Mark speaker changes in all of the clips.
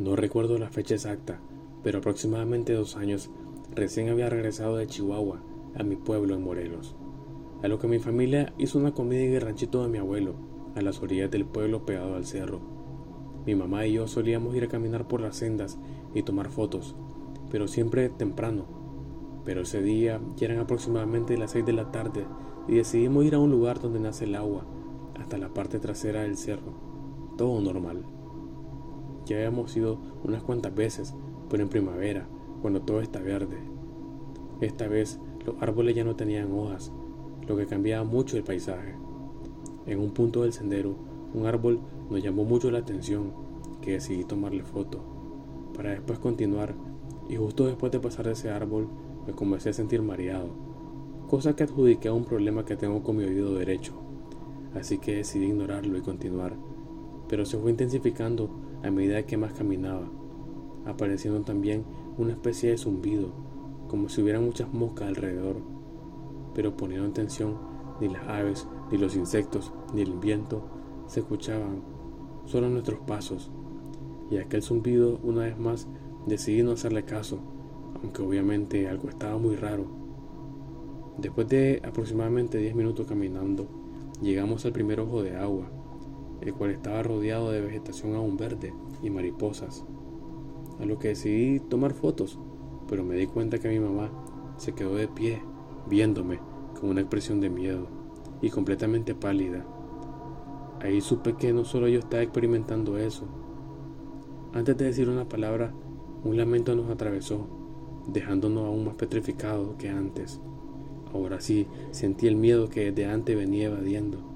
Speaker 1: No recuerdo la fecha exacta, pero aproximadamente dos años recién había regresado de Chihuahua a mi pueblo en Morelos. A lo que mi familia hizo una comida en el ranchito de mi abuelo, a las orillas del pueblo pegado al cerro. Mi mamá y yo solíamos ir a caminar por las sendas y tomar fotos, pero siempre temprano. Pero ese día ya eran aproximadamente las seis de la tarde y decidimos ir a un lugar donde nace el agua, hasta la parte trasera del cerro. Todo normal. Ya habíamos ido unas cuantas veces, pero en primavera, cuando todo está verde. Esta vez los árboles ya no tenían hojas, lo que cambiaba mucho el paisaje. En un punto del sendero, un árbol nos llamó mucho la atención, que decidí tomarle foto, para después continuar, y justo después de pasar de ese árbol me comencé a sentir mareado, cosa que adjudiqué a un problema que tengo con mi oído derecho, así que decidí ignorarlo y continuar, pero se fue intensificando a medida que más caminaba, apareciendo también una especie de zumbido, como si hubiera muchas moscas alrededor, pero poniendo en tensión ni las aves, ni los insectos, ni el viento se escuchaban, solo nuestros pasos, y aquel zumbido una vez más decidí no hacerle caso, aunque obviamente algo estaba muy raro. Después de aproximadamente 10 minutos caminando, llegamos al primer ojo de agua, el cual estaba rodeado de vegetación aún verde y mariposas, a lo que decidí tomar fotos, pero me di cuenta que mi mamá se quedó de pie, viéndome con una expresión de miedo y completamente pálida. Ahí supe que no solo yo estaba experimentando eso. Antes de decir una palabra, un lamento nos atravesó, dejándonos aún más petrificados que antes. Ahora sí, sentí el miedo que desde antes venía evadiendo.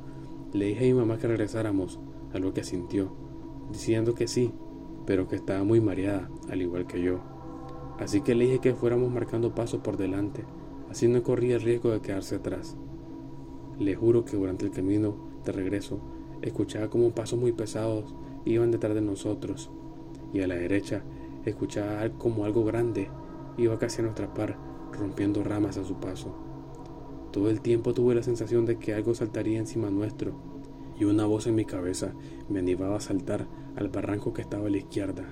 Speaker 1: Le dije a mi mamá que regresáramos, a lo que sintió, diciendo que sí, pero que estaba muy mareada, al igual que yo. Así que le dije que fuéramos marcando pasos por delante, así no corría el riesgo de quedarse atrás. Le juro que durante el camino de regreso escuchaba como pasos muy pesados iban detrás de nosotros, y a la derecha escuchaba como algo grande iba casi a nuestra par, rompiendo ramas a su paso. Todo el tiempo tuve la sensación de que algo saltaría encima nuestro, y una voz en mi cabeza me animaba a saltar al barranco que estaba a la izquierda.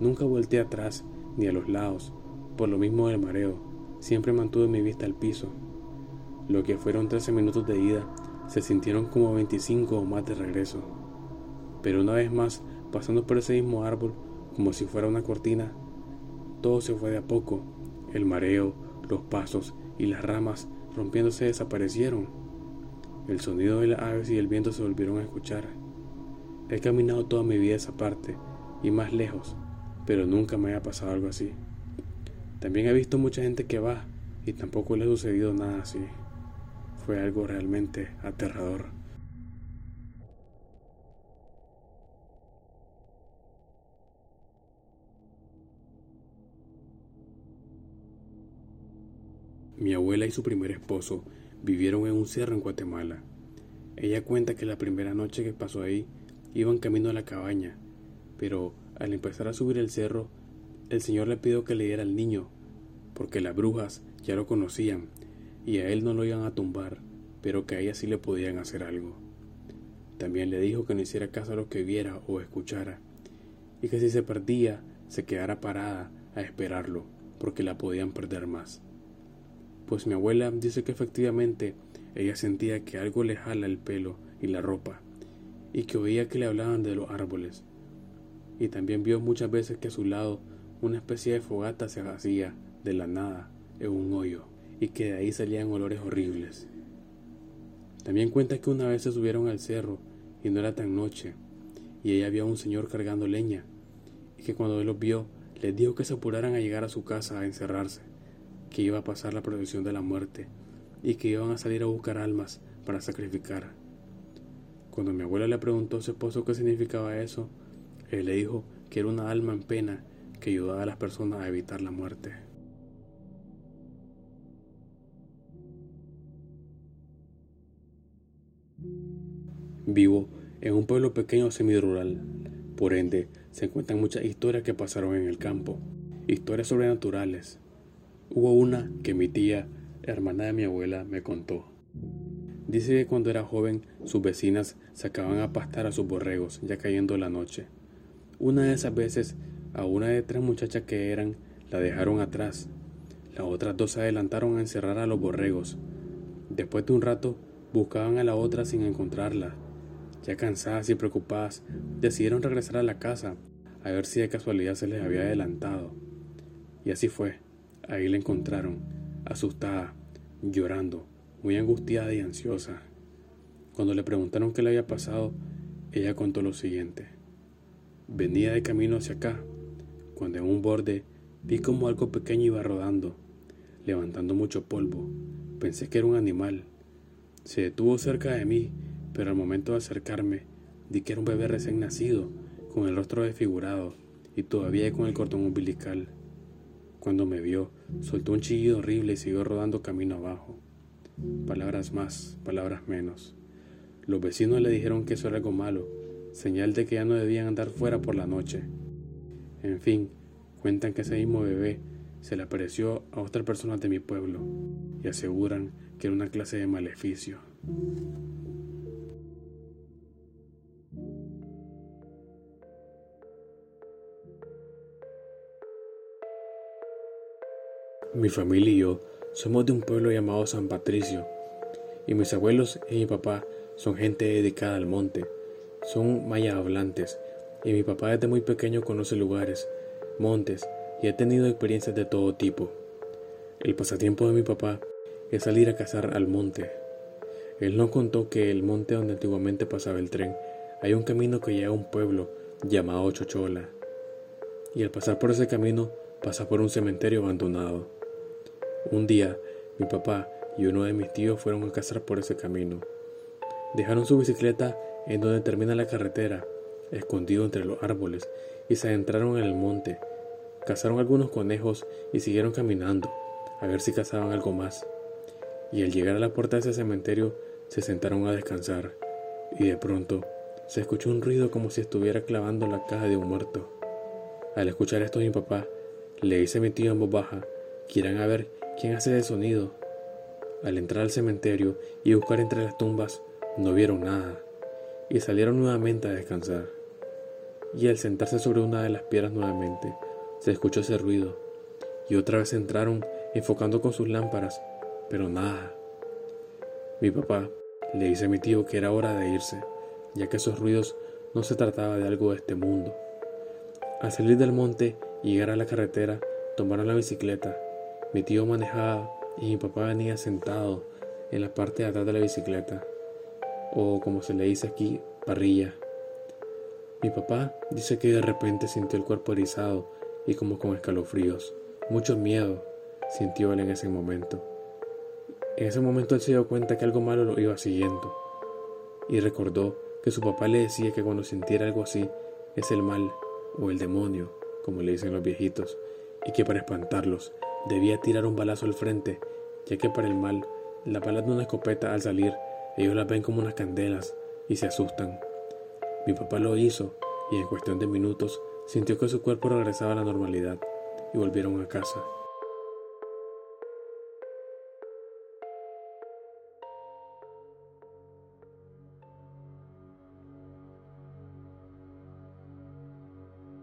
Speaker 1: Nunca volteé atrás ni a los lados, por lo mismo del mareo, siempre mantuve mi vista al piso. Lo que fueron 13 minutos de ida se sintieron como 25 o más de regreso. Pero una vez más, pasando por ese mismo árbol, como si fuera una cortina, todo se fue de a poco. El mareo, los pasos y las ramas rompiéndose desaparecieron. El sonido de las aves y el viento se volvieron a escuchar. He caminado toda mi vida esa parte y más lejos, pero nunca me había pasado algo así. También he visto mucha gente que va y tampoco le ha sucedido nada así. Fue algo realmente aterrador. Mi abuela y su primer esposo vivieron en un cerro en Guatemala. Ella cuenta que la primera noche que pasó ahí iban camino a la cabaña, pero al empezar a subir el cerro, el Señor le pidió que le diera al niño, porque las brujas ya lo conocían y a él no lo iban a tumbar, pero que a ella sí le podían hacer algo. También le dijo que no hiciera caso a lo que viera o escuchara, y que si se perdía, se quedara parada a esperarlo, porque la podían perder más pues mi abuela dice que efectivamente ella sentía que algo le jala el pelo y la ropa, y que oía que le hablaban de los árboles. Y también vio muchas veces que a su lado una especie de fogata se hacía de la nada en un hoyo, y que de ahí salían olores horribles. También cuenta que una vez se subieron al cerro y no era tan noche, y ella vio a un señor cargando leña, y que cuando él los vio, les dijo que se apuraran a llegar a su casa a encerrarse que iba a pasar la protección de la muerte y que iban a salir a buscar almas para sacrificar. Cuando mi abuela le preguntó a su esposo qué significaba eso, él le dijo que era una alma en pena que ayudaba a las personas a evitar la muerte. Vivo en un pueblo pequeño semirural, por ende se encuentran muchas historias que pasaron en el campo, historias sobrenaturales, Hubo una que mi tía, hermana de mi abuela, me contó. Dice que cuando era joven sus vecinas sacaban a pastar a sus borregos ya cayendo la noche. Una de esas veces, a una de tres muchachas que eran, la dejaron atrás. Las otras dos se adelantaron a encerrar a los borregos. Después de un rato, buscaban a la otra sin encontrarla. Ya cansadas y preocupadas, decidieron regresar a la casa a ver si de casualidad se les había adelantado. Y así fue. Ahí la encontraron, asustada, llorando, muy angustiada y ansiosa. Cuando le preguntaron qué le había pasado, ella contó lo siguiente. Venía de camino hacia acá, cuando en un borde vi como algo pequeño iba rodando, levantando mucho polvo. Pensé que era un animal. Se detuvo cerca de mí, pero al momento de acercarme, di que era un bebé recién nacido, con el rostro desfigurado y todavía con el cordón umbilical. Cuando me vio, soltó un chillido horrible y siguió rodando camino abajo. Palabras más, palabras menos. Los vecinos le dijeron que eso era algo malo, señal de que ya no debían andar fuera por la noche. En fin, cuentan que ese mismo bebé se le apareció a otras personas de mi pueblo y aseguran que era una clase de maleficio. Mi familia y yo somos de un pueblo llamado San Patricio, y mis abuelos y mi papá son gente dedicada al monte, son mayas hablantes, y mi papá desde muy pequeño conoce lugares, montes, y ha tenido experiencias de todo tipo. El pasatiempo de mi papá es salir a cazar al monte. Él nos contó que el monte donde antiguamente pasaba el tren hay un camino que llega a un pueblo llamado Chochola, y al pasar por ese camino pasa por un cementerio abandonado. Un día, mi papá y uno de mis tíos fueron a cazar por ese camino. Dejaron su bicicleta en donde termina la carretera, escondido entre los árboles, y se adentraron en el monte. Cazaron algunos conejos y siguieron caminando, a ver si cazaban algo más. Y al llegar a la puerta de ese cementerio, se sentaron a descansar, y de pronto se escuchó un ruido como si estuviera clavando la caja de un muerto. Al escuchar esto mi papá, le dice a mi tío en voz baja, quieran ver quién hace ese sonido. Al entrar al cementerio y buscar entre las tumbas, no vieron nada y salieron nuevamente a descansar. Y al sentarse sobre una de las piedras nuevamente, se escuchó ese ruido y otra vez entraron enfocando con sus lámparas, pero nada. Mi papá le dice a mi tío que era hora de irse, ya que esos ruidos no se trataba de algo de este mundo. Al salir del monte y llegar a la carretera, tomaron la bicicleta. Mi tío manejaba y mi papá venía sentado en la parte de atrás de la bicicleta o como se le dice aquí, parrilla. Mi papá dice que de repente sintió el cuerpo erizado y como con escalofríos. Mucho miedo sintió él en ese momento. En ese momento él se dio cuenta que algo malo lo iba siguiendo y recordó que su papá le decía que cuando sintiera algo así es el mal o el demonio, como le dicen los viejitos, y que para espantarlos debía tirar un balazo al frente, ya que para el mal la bala de una escopeta al salir ellos las ven como unas candelas y se asustan. Mi papá lo hizo y en cuestión de minutos sintió que su cuerpo regresaba a la normalidad y volvieron a casa.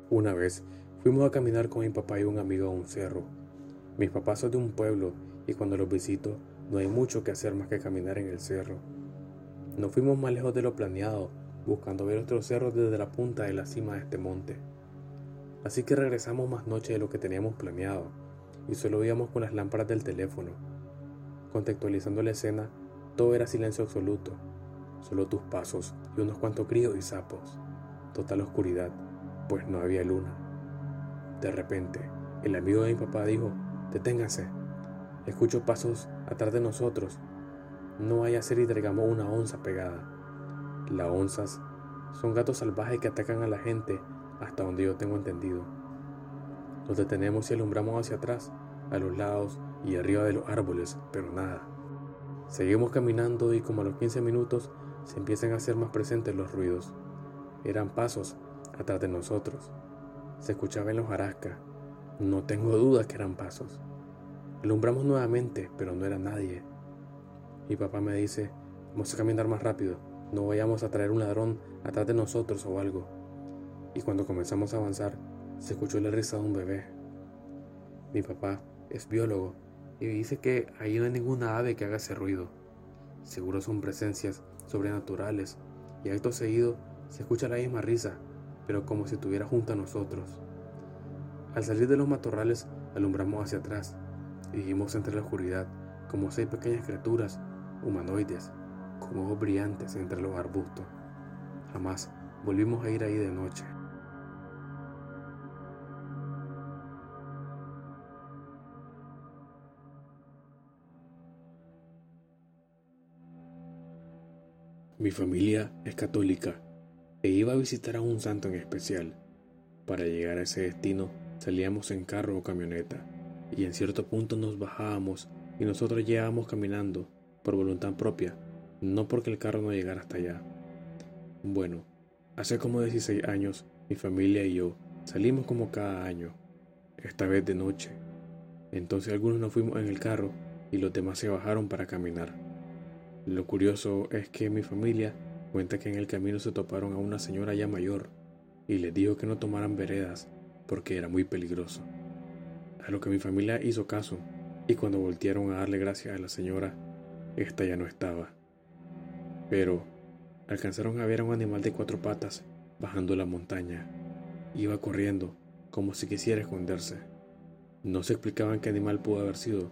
Speaker 1: Una vez fuimos a caminar con mi papá y un amigo a un cerro. Mis papás son de un pueblo y cuando los visito no hay mucho que hacer más que caminar en el cerro. No fuimos más lejos de lo planeado, buscando ver otros cerros desde la punta de la cima de este monte. Así que regresamos más noche de lo que teníamos planeado, y solo íbamos con las lámparas del teléfono. Contextualizando la escena, todo era silencio absoluto, solo tus pasos y unos cuantos críos y sapos. Total oscuridad, pues no había luna. De repente, el amigo de mi papá dijo, deténganse. Escucho pasos atrás de nosotros no vaya a ser y traigamos una onza pegada. Las onzas son gatos salvajes que atacan a la gente hasta donde yo tengo entendido. Nos detenemos y alumbramos hacia atrás, a los lados y arriba de los árboles, pero nada. Seguimos caminando y como a los 15 minutos se empiezan a hacer más presentes los ruidos. Eran pasos atrás de nosotros. Se escuchaba en los jarascas. No tengo duda que eran pasos. Alumbramos nuevamente, pero no era nadie. Mi papá me dice, vamos a caminar más rápido, no vayamos a traer un ladrón atrás de nosotros o algo. y cuando comenzamos a avanzar se escuchó la risa de un bebé. Mi papá es biólogo y dice que ahí no hay ninguna ave que haga ese ruido. Seguro son presencias sobrenaturales y acto seguido se escucha la misma risa, pero como si estuviera junto a nosotros. Al salir de los matorrales alumbramos hacia atrás y vimos entre la oscuridad como seis pequeñas criaturas humanoides con ojos brillantes entre los arbustos. Jamás volvimos a ir ahí de noche. Mi familia es católica e iba a visitar a un santo en especial. Para llegar a ese destino salíamos en carro o camioneta y en cierto punto nos bajábamos y nosotros llegábamos caminando por voluntad propia, no porque el carro no llegara hasta allá. Bueno, hace como 16 años mi familia y yo salimos como cada año, esta vez de noche. Entonces algunos nos fuimos en el carro y los demás se bajaron para caminar. Lo curioso es que mi familia cuenta que en el camino se toparon a una señora ya mayor y les dijo que no tomaran veredas porque era muy peligroso. A lo que mi familia hizo caso y cuando voltearon a darle gracias a la señora, esta ya no estaba. Pero alcanzaron a ver a un animal de cuatro patas bajando la montaña. Iba corriendo como si quisiera esconderse. No se explicaban qué animal pudo haber sido,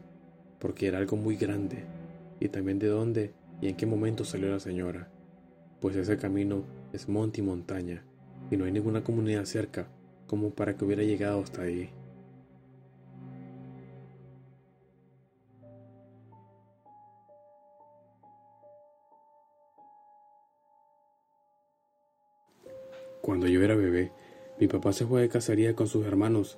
Speaker 1: porque era algo muy grande, y también de dónde y en qué momento salió la señora, pues ese camino es monte y montaña, y no hay ninguna comunidad cerca como para que hubiera llegado hasta ahí. Cuando yo era bebé, mi papá se fue de cacería con sus hermanos.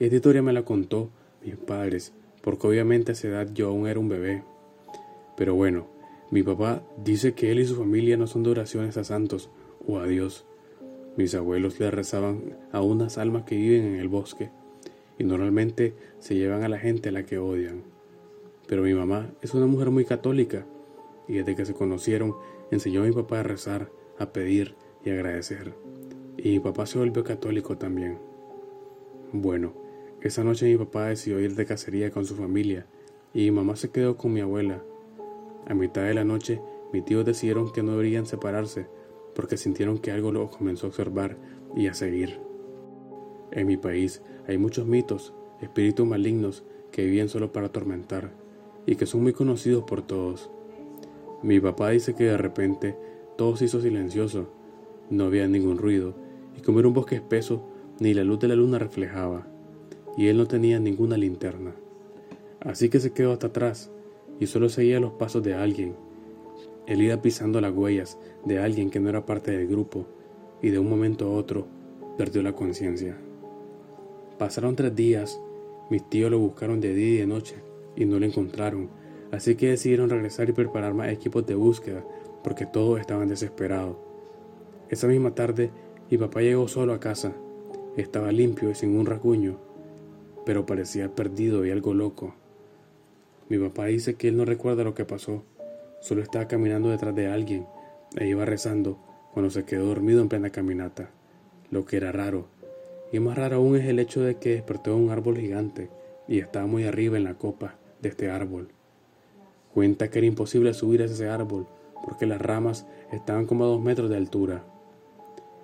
Speaker 1: Esta historia me la contó mis padres, porque obviamente a esa edad yo aún era un bebé. Pero bueno, mi papá dice que él y su familia no son de oraciones a santos o a Dios. Mis abuelos le rezaban a unas almas que viven en el bosque y normalmente se llevan a la gente a la que odian. Pero mi mamá es una mujer muy católica y desde que se conocieron enseñó a mi papá a rezar, a pedir y agradecer. Y mi papá se volvió católico también. Bueno, esa noche mi papá decidió ir de cacería con su familia y mi mamá se quedó con mi abuela a mitad de la noche, mis tíos decidieron que no deberían separarse porque sintieron que algo los comenzó a observar y a seguir. En mi país hay muchos mitos, espíritus malignos que viven solo para atormentar y que son muy conocidos por todos. Mi papá dice que de repente todo se hizo silencioso, no había ningún ruido y como era un bosque espeso, ni la luz de la luna reflejaba, y él no tenía ninguna linterna. Así que se quedó hasta atrás y solo seguía los pasos de alguien. Él iba pisando las huellas de alguien que no era parte del grupo y de un momento a otro perdió la conciencia. Pasaron tres días, mis tíos lo buscaron de día y de noche y no lo encontraron, así que decidieron regresar y preparar más equipos de búsqueda porque todos estaban desesperados. Esa misma tarde mi papá llegó solo a casa. Estaba limpio y sin un rasguño, pero parecía perdido y algo loco. Mi papá dice que él no recuerda lo que pasó, solo estaba caminando detrás de alguien e iba rezando cuando se quedó dormido en plena caminata, lo que era raro. Y más raro aún es el hecho de que despertó en un árbol gigante y estaba muy arriba en la copa de este árbol. Cuenta que era imposible subir a ese árbol porque las ramas estaban como a dos metros de altura.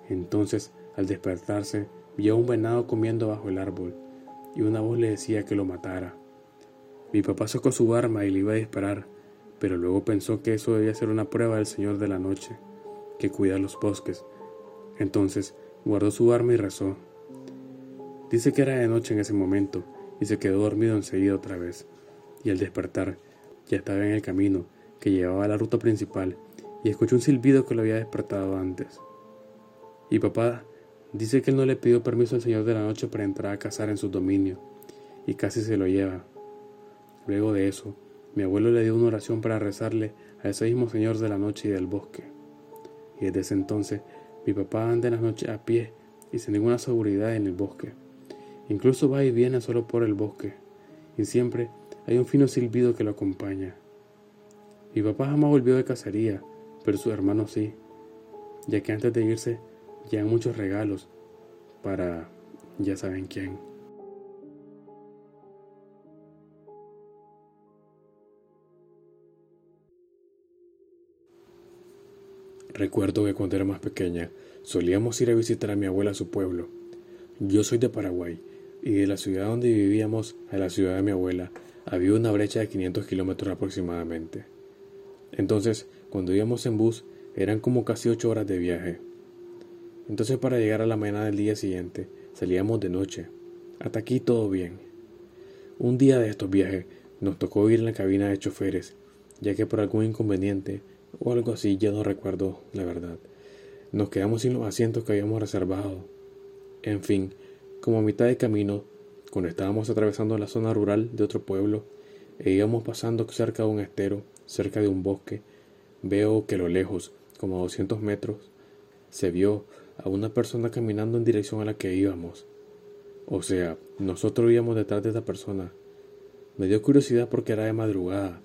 Speaker 1: Entonces, al despertarse, vio a un venado comiendo bajo el árbol y una voz le decía que lo matara. Mi papá sacó su arma y le iba a disparar, pero luego pensó que eso debía ser una prueba del Señor de la noche, que cuida los bosques. Entonces guardó su arma y rezó. Dice que era de noche en ese momento y se quedó dormido enseguida otra vez. Y al despertar, ya estaba en el camino que llevaba a la ruta principal y escuchó un silbido que lo había despertado antes. Y papá dice que él no le pidió permiso al Señor de la Noche para entrar a cazar en su dominio, y casi se lo lleva, Luego de eso, mi abuelo le dio una oración para rezarle a ese mismo Señor de la noche y del bosque. Y desde ese entonces, mi papá anda en las noches a pie y sin ninguna seguridad en el bosque. Incluso va y viene solo por el bosque, y siempre hay un fino silbido que lo acompaña. Mi papá jamás volvió de cacería, pero sus hermanos sí, ya que antes de irse llegan muchos regalos, para ya saben quién. Recuerdo que cuando era más pequeña solíamos ir a visitar a mi abuela a su pueblo. Yo soy de Paraguay y de la ciudad donde vivíamos a la ciudad de mi abuela había una brecha de 500 kilómetros aproximadamente. Entonces, cuando íbamos en bus, eran como casi 8 horas de viaje. Entonces, para llegar a la mañana del día siguiente, salíamos de noche. Hasta aquí todo bien. Un día de estos viajes nos tocó ir en la cabina de choferes, ya que por algún inconveniente o algo así, ya no recuerdo la verdad. Nos quedamos sin los asientos que habíamos reservado. En fin, como a mitad de camino, cuando estábamos atravesando la zona rural de otro pueblo e íbamos pasando cerca de un estero, cerca de un bosque, veo que a lo lejos, como a 200 metros, se vio a una persona caminando en dirección a la que íbamos. O sea, nosotros íbamos detrás de esta persona. Me dio curiosidad porque era de madrugada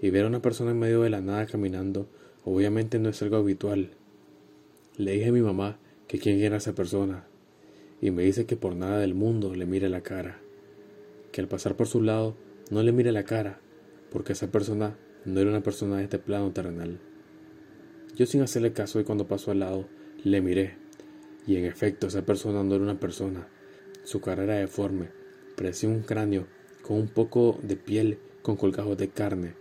Speaker 1: y ver a una persona en medio de la nada caminando obviamente no es algo habitual. Le dije a mi mamá que quién era esa persona y me dice que por nada del mundo le mire la cara, que al pasar por su lado no le mire la cara, porque esa persona no era una persona de este plano terrenal. Yo sin hacerle caso y cuando pasó al lado, le miré, y en efecto esa persona no era una persona, su cara era deforme, parecía un cráneo con un poco de piel con colgajos de carne,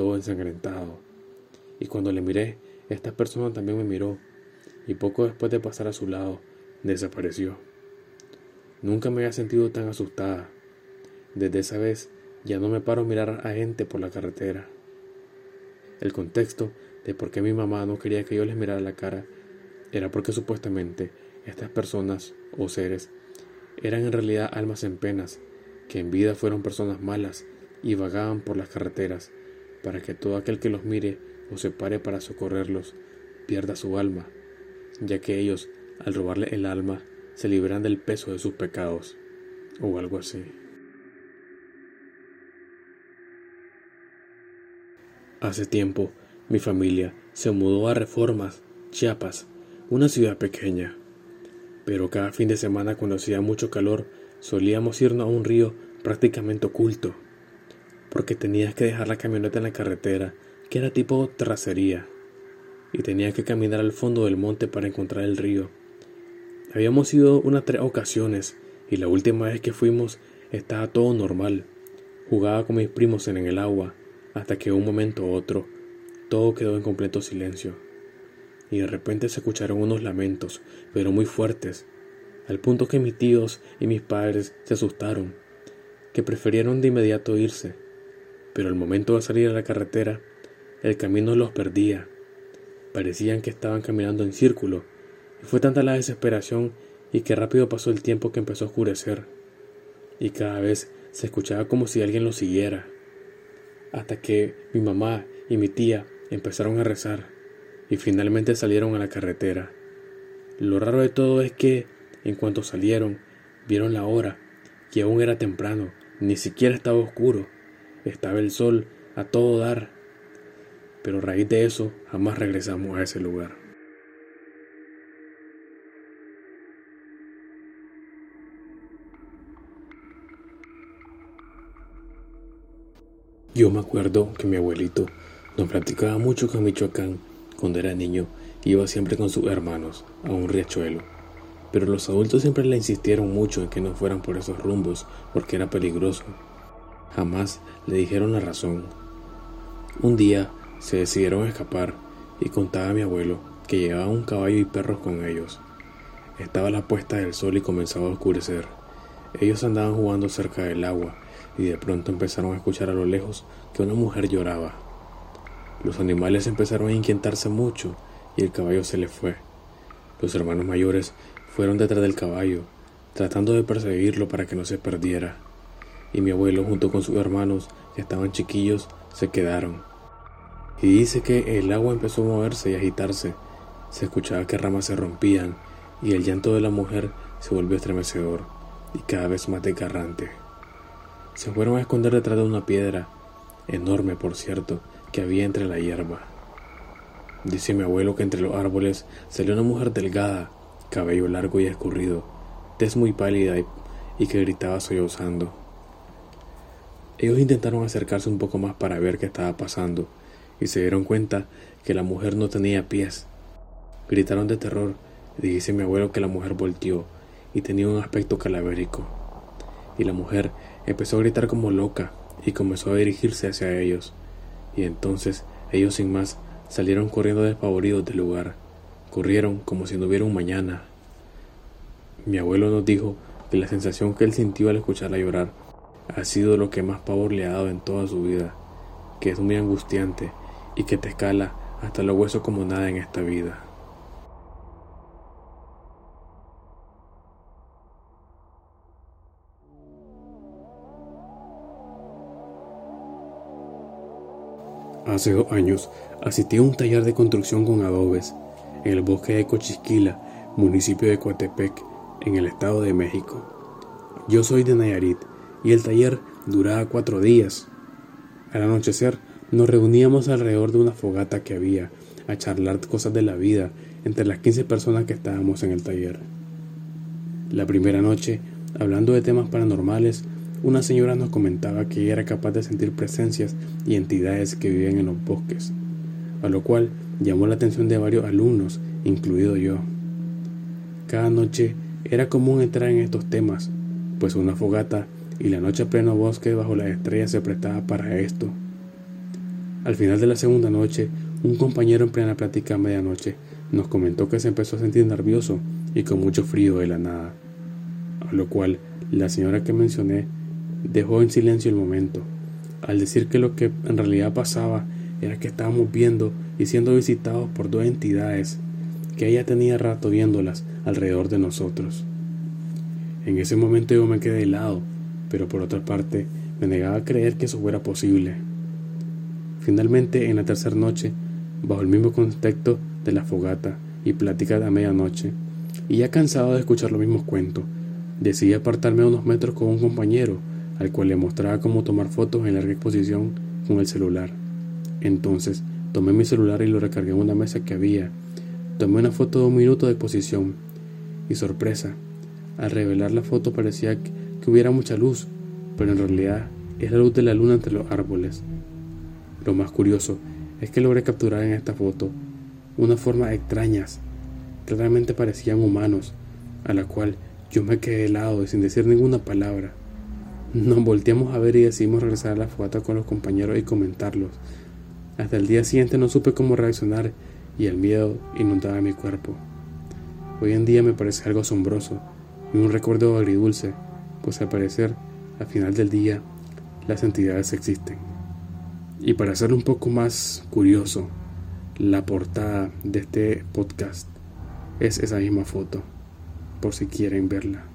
Speaker 1: todo ensangrentado. Y cuando le miré, esta persona también me miró, y poco después de pasar a su lado, desapareció. Nunca me había sentido tan asustada. Desde esa vez ya no me paro a mirar a gente por la carretera. El contexto de por qué mi mamá no quería que yo les mirara la cara era porque supuestamente estas personas o seres eran en realidad almas en penas, que en vida fueron personas malas y vagaban por las carreteras, para que todo aquel que los mire o se pare para socorrerlos pierda su alma, ya que ellos, al robarle el alma, se libran del peso de sus pecados, o algo así. Hace tiempo, mi familia se mudó a Reformas, Chiapas, una ciudad pequeña. Pero cada fin de semana cuando hacía mucho calor, solíamos irnos a un río prácticamente oculto, porque tenías que dejar la camioneta en la carretera, que era tipo tracería, y tenías que caminar al fondo del monte para encontrar el río. Habíamos ido unas tres ocasiones y la última vez que fuimos estaba todo normal. Jugaba con mis primos en el agua hasta que un momento u otro todo quedó en completo silencio. Y de repente se escucharon unos lamentos, pero muy fuertes, al punto que mis tíos y mis padres se asustaron, que prefirieron de inmediato irse. Pero al momento de salir a la carretera, el camino los perdía. Parecían que estaban caminando en círculo y fue tanta la desesperación y que rápido pasó el tiempo que empezó a oscurecer, y cada vez se escuchaba como si alguien lo siguiera, hasta que mi mamá y mi tía empezaron a rezar y finalmente salieron a la carretera. Lo raro de todo es que, en cuanto salieron, vieron la hora, y aún era temprano, ni siquiera estaba oscuro, estaba el sol a todo dar. Pero a raíz de eso, jamás regresamos a ese lugar. Yo me acuerdo que mi abuelito nos platicaba mucho que Michoacán, cuando era niño, iba siempre con sus hermanos a un riachuelo. Pero los adultos siempre le insistieron mucho en que no fueran por esos rumbos porque era peligroso. Jamás le dijeron la razón. Un día se decidieron escapar y contaba a mi abuelo que llevaba un caballo y perros con ellos. Estaba la puesta del sol y comenzaba a oscurecer. Ellos andaban jugando cerca del agua y de pronto empezaron a escuchar a lo lejos que una mujer lloraba. Los animales empezaron a inquietarse mucho y el caballo se le fue. Los hermanos mayores fueron detrás del caballo, tratando de perseguirlo para que no se perdiera. Y mi abuelo junto con sus hermanos, que estaban chiquillos, se quedaron. Y dice que el agua empezó a moverse y agitarse. Se escuchaba que ramas se rompían y el llanto de la mujer se volvió estremecedor y cada vez más desgarrante. Se fueron a esconder detrás de una piedra, enorme por cierto, que había entre la hierba. Dice mi abuelo que entre los árboles salió una mujer delgada, cabello largo y escurrido, tez muy pálida y, que gritaba sollozando. Ellos intentaron acercarse un poco más para ver qué estaba pasando y se dieron cuenta que la mujer no tenía pies. Gritaron de terror y dice mi abuelo que la mujer volteó y tenía un aspecto calavérico. Y la mujer empezó a gritar como loca y comenzó a dirigirse hacia ellos. Y entonces ellos sin más salieron corriendo despavoridos del lugar. Corrieron como si no hubiera un mañana. Mi abuelo nos dijo que la sensación que él sintió al escucharla llorar ha sido lo que más pavor le ha dado en toda su vida, que es muy angustiante y que te escala hasta los huesos como nada en esta vida. Hace dos años asistí a un taller de construcción con adobes en el bosque de Cochisquila, municipio de Coatepec, en el Estado de México. Yo soy de Nayarit y el taller duraba cuatro días. Al anochecer nos reuníamos alrededor de una fogata que había a charlar cosas de la vida entre las 15 personas que estábamos en el taller. La primera noche, hablando de temas paranormales, una señora nos comentaba que ella era capaz de sentir presencias y entidades que viven en los bosques, a lo cual llamó la atención de varios alumnos, incluido yo. Cada noche era común entrar en estos temas, pues una fogata y la noche a pleno bosque bajo las estrellas se prestaba para esto. Al final de la segunda noche, un compañero en plena plática a medianoche nos comentó que se empezó a sentir nervioso y con mucho frío de la nada, a lo cual la señora que mencioné Dejó en silencio el momento, al decir que lo que en realidad pasaba era que estábamos viendo y siendo visitados por dos entidades que ella tenía rato viéndolas alrededor de nosotros. En ese momento yo me quedé helado, pero por otra parte me negaba a creer que eso fuera posible. Finalmente, en la tercera noche, bajo el mismo contexto de la fogata y plática a medianoche, y ya cansado de escuchar los mismos cuentos, decidí apartarme unos metros con un compañero al cual le mostraba cómo tomar fotos en larga exposición con el celular. Entonces tomé mi celular y lo recargué en una mesa que había. Tomé una foto de un minuto de exposición y sorpresa, al revelar la foto parecía que, hubiera mucha luz, pero en realidad es la luz de la luna entre los árboles. Lo más curioso es que logré capturar en esta foto unas formas extrañas, claramente parecían humanos, a la cual yo me quedé helado y sin decir ninguna palabra. Nos volteamos a ver y decidimos regresar a la fogata con los compañeros y comentarlos. Hasta el día siguiente no supe cómo reaccionar y el miedo inundaba mi cuerpo. Hoy en día me parece algo asombroso y un recuerdo agridulce, pues al parecer, al final del día, las entidades existen. Y para hacerlo un poco más curioso, la portada de este podcast es esa misma foto, por si quieren verla.